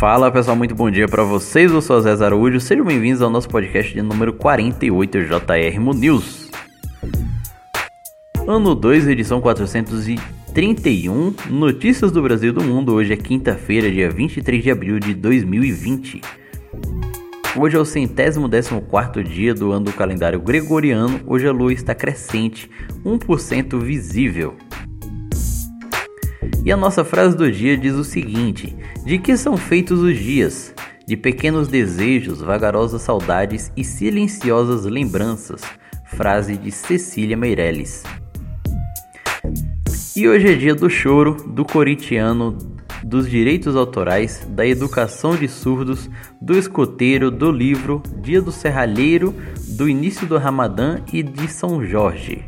Fala pessoal, muito bom dia para vocês. Eu sou o Zé Araújo. Sejam bem-vindos ao nosso podcast de número 48 JR News. Ano 2, edição 431. Notícias do Brasil e do mundo. Hoje é quinta-feira, dia 23 de abril de 2020. Hoje é o centésimo décimo quarto dia do ano do calendário gregoriano. Hoje a lua está crescente, 1% visível. E a nossa frase do dia diz o seguinte: De que são feitos os dias? De pequenos desejos, vagarosas saudades e silenciosas lembranças. Frase de Cecília Meirelles. E hoje é dia do choro, do coritiano, dos direitos autorais, da educação de surdos, do escoteiro, do livro, dia do serralheiro, do início do Ramadã e de São Jorge.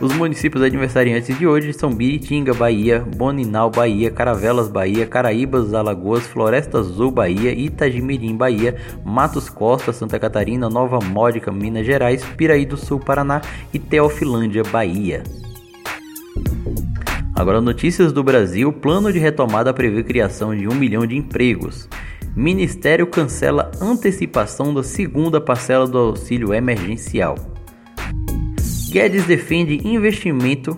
Os municípios aniversariantes de hoje são Biritinga, Bahia, Boninal, Bahia, Caravelas, Bahia, Caraíbas, Alagoas, Floresta Azul, Bahia, Itagimirim, Bahia, Matos Costa, Santa Catarina, Nova Módica, Minas Gerais, Piraí do Sul, Paraná e Teofilândia, Bahia. Agora, notícias do Brasil: plano de retomada prevê criação de um milhão de empregos. Ministério cancela antecipação da segunda parcela do auxílio emergencial. Guedes defende investimento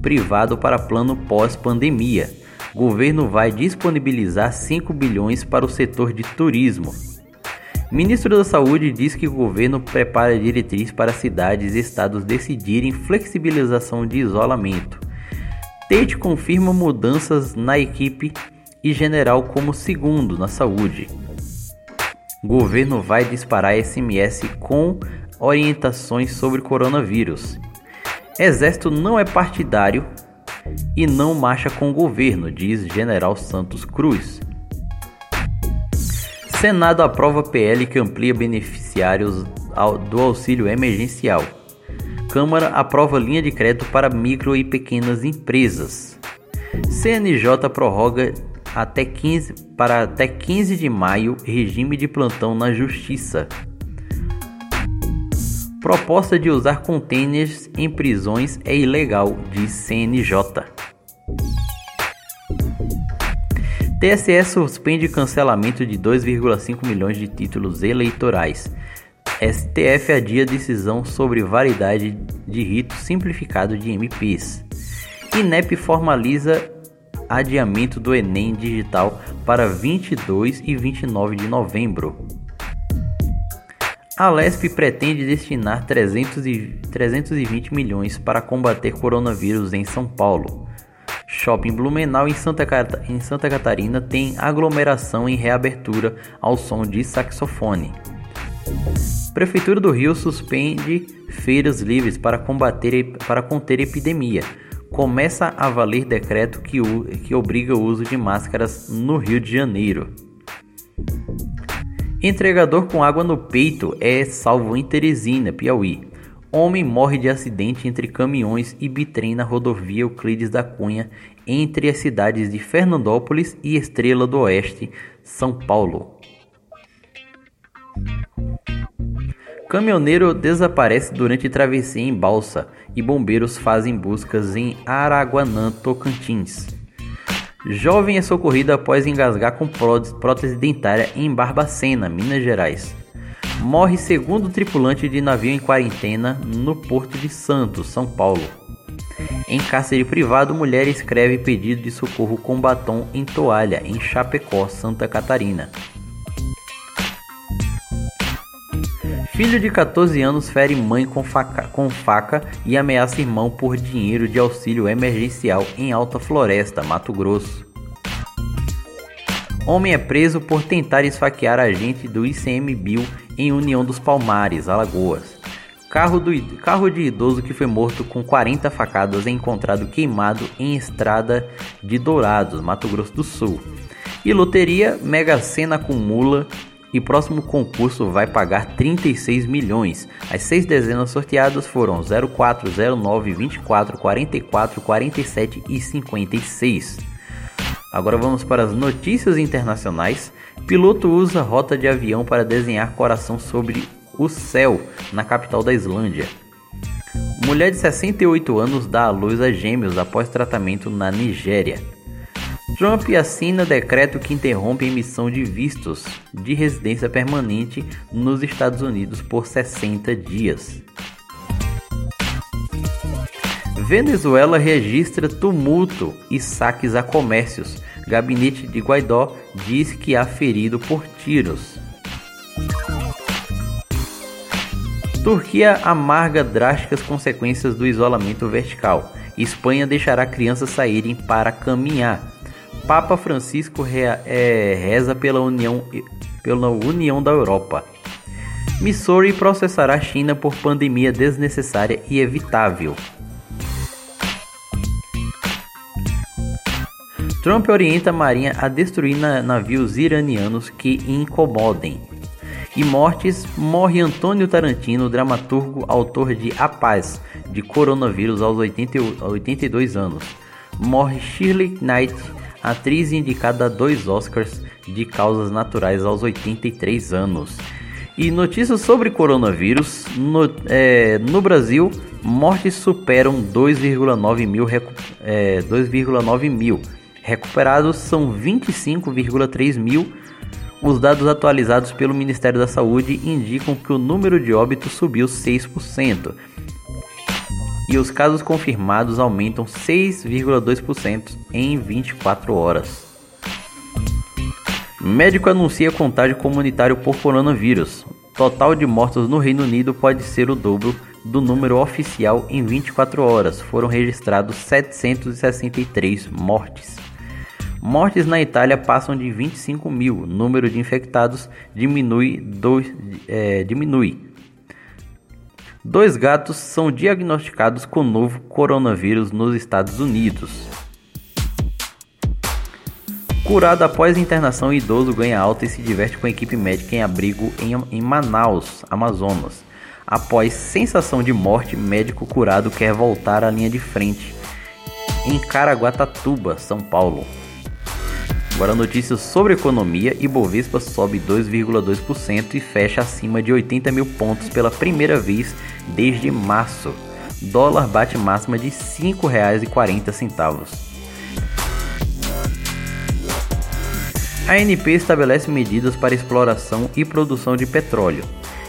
privado para plano pós-pandemia. Governo vai disponibilizar 5 bilhões para o setor de turismo. Ministro da Saúde diz que o governo prepara diretriz para cidades e estados decidirem flexibilização de isolamento. Tate confirma mudanças na equipe e general como segundo na saúde. Governo vai disparar SMS com orientações sobre coronavírus. Exército não é partidário e não marcha com o governo, diz General Santos Cruz. Senado aprova PL que amplia beneficiários do auxílio emergencial. Câmara aprova linha de crédito para micro e pequenas empresas. CNJ prorroga até 15, para até 15 de maio regime de plantão na Justiça. Proposta de usar containers em prisões é ilegal, diz CNJ. TSE suspende cancelamento de 2,5 milhões de títulos eleitorais. STF adia decisão sobre variedade de rito simplificado de MPs. INEP formaliza adiamento do Enem digital para 22 e 29 de novembro. A Lesp pretende destinar 300 e 320 milhões para combater coronavírus em São Paulo. Shopping Blumenau em Santa, em Santa Catarina tem aglomeração em reabertura ao som de saxofone. Prefeitura do Rio suspende feiras livres para combater para conter epidemia. Começa a valer decreto que, que obriga o uso de máscaras no Rio de Janeiro. Entregador com água no peito é salvo em Teresina, Piauí. Homem morre de acidente entre caminhões e bitrem na rodovia Euclides da Cunha, entre as cidades de Fernandópolis e Estrela do Oeste, São Paulo. Caminhoneiro desaparece durante travessia em balsa e bombeiros fazem buscas em Araguanã, Tocantins. Jovem é socorrido após engasgar com prótese dentária em Barbacena, Minas Gerais. Morre segundo tripulante de navio em quarentena no Porto de Santos, São Paulo. Em cárcere privado, mulher escreve pedido de socorro com batom em toalha em Chapecó, Santa Catarina. Filho de 14 anos fere mãe com faca, com faca, e ameaça irmão por dinheiro de auxílio emergencial em Alta Floresta, Mato Grosso. Homem é preso por tentar esfaquear agente do ICMBio em União dos Palmares, Alagoas. Carro, do, carro de idoso que foi morto com 40 facadas é encontrado queimado em estrada de Dourados, Mato Grosso do Sul. E loteria Mega Sena acumula e próximo concurso vai pagar 36 milhões. As seis dezenas sorteadas foram 04, 09, 24, 44, 47 e 56. Agora vamos para as notícias internacionais. Piloto usa rota de avião para desenhar coração sobre o céu na capital da Islândia. Mulher de 68 anos dá à luz a gêmeos após tratamento na Nigéria. Trump assina decreto que interrompe a emissão de vistos de residência permanente nos Estados Unidos por 60 dias. Venezuela registra tumulto e saques a comércios. Gabinete de Guaidó diz que há ferido por tiros. Turquia amarga drásticas consequências do isolamento vertical. Espanha deixará crianças saírem para caminhar. Papa Francisco re, é, reza pela União, pela União da Europa. Missouri processará China por pandemia desnecessária e evitável. Trump orienta a Marinha a destruir navios iranianos que incomodem. E mortes morre Antônio Tarantino, dramaturgo, autor de A Paz, de coronavírus aos 80, 82 anos. Morre Shirley Knight, atriz indicada a dois Oscars de causas naturais aos 83 anos. E notícias sobre coronavírus: no, é, no Brasil, mortes superam 2,9 mil, é, 2,9 mil recuperados são 25,3 mil. Os dados atualizados pelo Ministério da Saúde indicam que o número de óbitos subiu 6% e os casos confirmados aumentam 6,2% em 24 horas. Médico anuncia contágio comunitário por coronavírus. Total de mortos no Reino Unido pode ser o dobro do número oficial em 24 horas. Foram registrados 763 mortes. Mortes na Itália passam de 25 mil. Número de infectados diminui. Dois, é, diminui. Dois gatos são diagnosticados com novo coronavírus nos Estados Unidos. Curado após internação, idoso ganha alta e se diverte com a equipe médica em abrigo em, Manaus, Amazonas. Após sensação de morte, médico curado quer voltar à linha de frente em Caraguatatuba, São Paulo. Agora notícias sobre economia, Ibovespa sobe 2,2% e fecha acima de 80 mil pontos pela primeira vez desde março. Dólar bate máxima de R$ 5,40. A ANP estabelece medidas para exploração e produção de petróleo.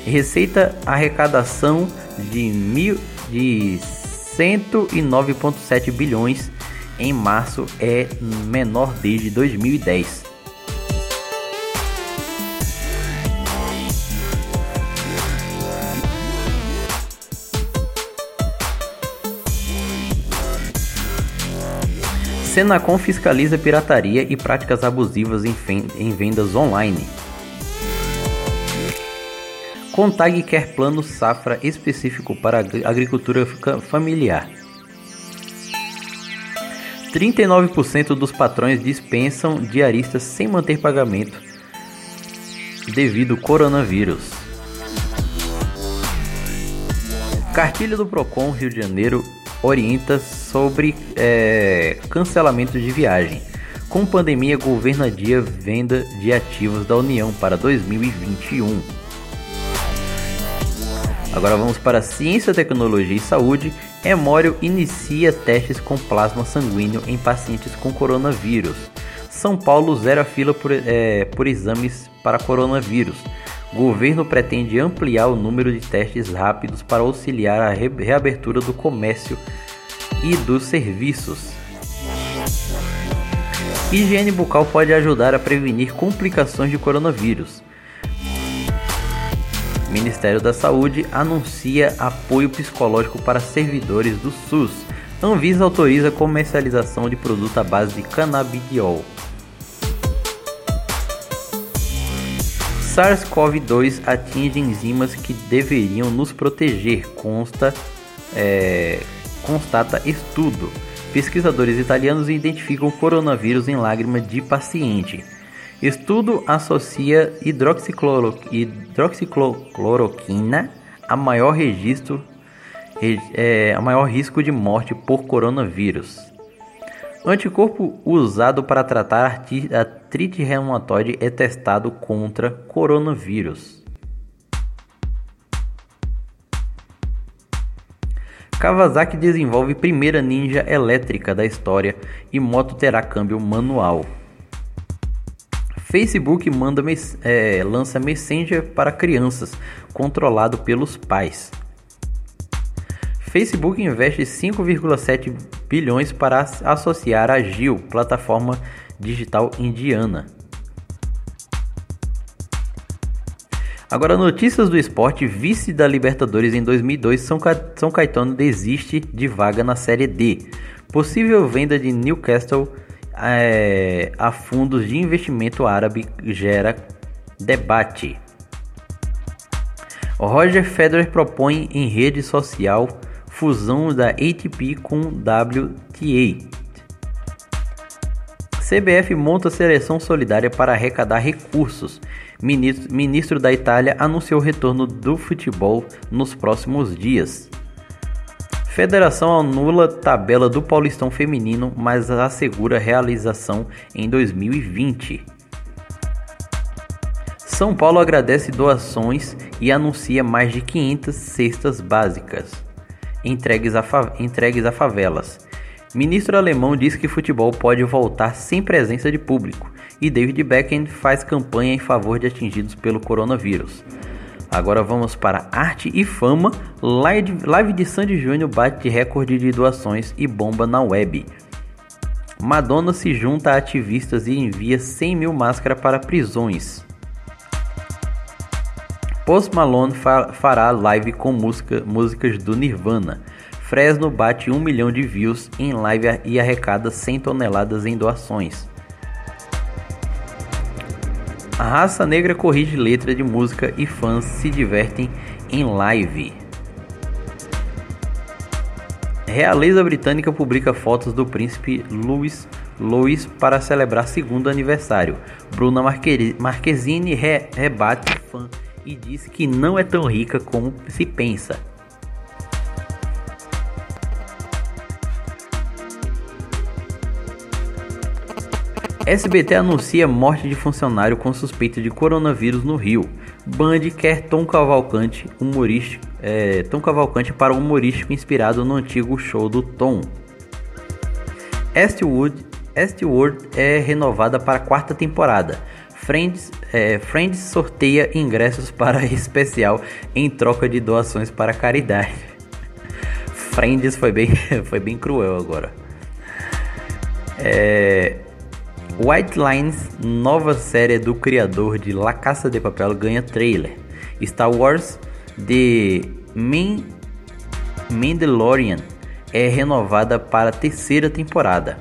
Receita arrecadação de, mil, de 109,7 bilhões em março é menor desde 2010. Senacom fiscaliza pirataria e práticas abusivas em vendas online. Contag quer plano safra específico para agricultura familiar. 39% dos patrões dispensam diaristas sem manter pagamento devido ao coronavírus. Cartilha do Procon Rio de Janeiro orienta sobre é, cancelamento de viagem. Com pandemia, governo adia venda de ativos da União para 2021. Agora vamos para Ciência, Tecnologia e Saúde. Emório inicia testes com plasma sanguíneo em pacientes com coronavírus. São Paulo zera fila por, é, por exames para coronavírus. Governo pretende ampliar o número de testes rápidos para auxiliar a re reabertura do comércio e dos serviços. Higiene bucal pode ajudar a prevenir complicações de coronavírus. Ministério da Saúde anuncia apoio psicológico para servidores do SUS. Anvisa autoriza comercialização de produto à base de canabidiol. SARS-CoV-2 atinge enzimas que deveriam nos proteger, consta, é, constata estudo. Pesquisadores italianos identificam coronavírus em lágrima de paciente. Estudo associa hidroxicloro, hidroxicloroquina a maior registro é, a maior risco de morte por coronavírus. Anticorpo usado para tratar artrite reumatoide é testado contra coronavírus. Kawasaki desenvolve primeira ninja elétrica da história e moto terá câmbio manual. Facebook manda, é, lança Messenger para crianças, controlado pelos pais. Facebook investe 5,7 bilhões para associar a Gil, plataforma digital indiana. Agora, notícias do esporte: vice da Libertadores em 2002, São, Ca... São Caetano desiste de vaga na Série D. Possível venda de Newcastle é... a fundos de investimento árabe gera debate. Roger Federer propõe em rede social fusão da ATP com WTA. CBF monta seleção solidária para arrecadar recursos. Ministro, ministro da Itália anunciou o retorno do futebol nos próximos dias. Federação anula tabela do Paulistão Feminino, mas assegura realização em 2020. São Paulo agradece doações e anuncia mais de 500 cestas básicas entregues a, entregues a favelas. Ministro alemão diz que futebol pode voltar sem presença de público e David Beckham faz campanha em favor de atingidos pelo coronavírus. Agora vamos para arte e fama. Live, de Sandy Júnior bate recorde de doações e bomba na web. Madonna se junta a ativistas e envia 100 mil máscaras para prisões. Post Malone fa fará live com música, músicas do Nirvana. Fresno bate 1 milhão de views em live e arrecada 100 toneladas em doações. A raça negra corrige letra de música e fãs se divertem em live. Realeza britânica publica fotos do príncipe Louis, Louis para celebrar segundo aniversário. Bruna Marquezine re rebate fã e disse que não é tão rica como se pensa. SBT anuncia morte de funcionário com suspeita de coronavírus no Rio. Band quer Tom Cavalcante, humorístico, é, Tom Cavalcante para um humorístico inspirado no antigo show do Tom. Estwood, Estwood é renovada para a quarta temporada. Friends, é, Friends sorteia ingressos para especial em troca de doações para caridade. Friends foi bem, foi bem cruel agora. É, White Lines, nova série do criador de La Caça de Papel, ganha trailer. Star Wars The Man Mandalorian é renovada para a terceira temporada.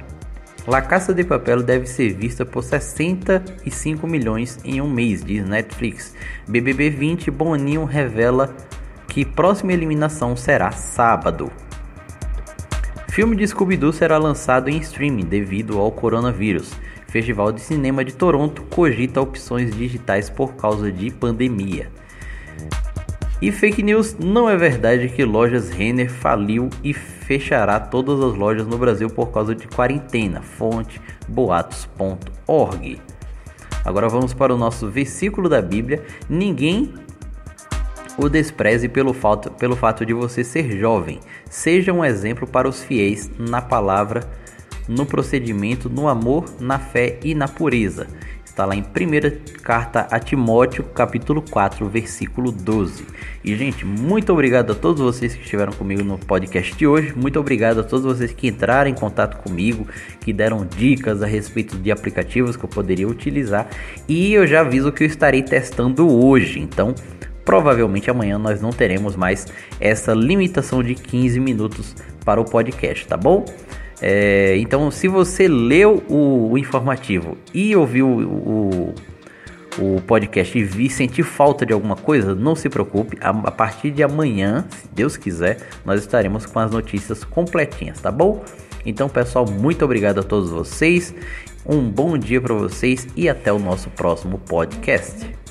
La Caça de Papel deve ser vista por 65 milhões em um mês, diz Netflix. BBB 20 Boninho revela que próxima eliminação será sábado. Filme de Scooby-Doo será lançado em streaming devido ao coronavírus. Festival de Cinema de Toronto cogita opções digitais por causa de pandemia. E fake news não é verdade que lojas Renner faliu e fechará todas as lojas no Brasil por causa de quarentena. Fonte boatos.org. Agora vamos para o nosso versículo da Bíblia. Ninguém o despreze pelo fato, pelo fato de você ser jovem. Seja um exemplo para os fiéis na palavra, no procedimento, no amor, na fé e na pureza. Está lá em primeira carta a Timóteo, capítulo 4, versículo 12. E gente, muito obrigado a todos vocês que estiveram comigo no podcast de hoje. Muito obrigado a todos vocês que entraram em contato comigo, que deram dicas a respeito de aplicativos que eu poderia utilizar. E eu já aviso que eu estarei testando hoje. Então, provavelmente amanhã nós não teremos mais essa limitação de 15 minutos para o podcast, tá bom? É, então, se você leu o, o informativo e ouviu o, o, o, podcast e vi, sentir falta de alguma coisa, não se preocupe. A, a partir de amanhã, se Deus quiser, nós estaremos com as notícias completinhas, tá bom? Então, pessoal, muito obrigado a todos vocês. Um bom dia para vocês e até o nosso próximo podcast.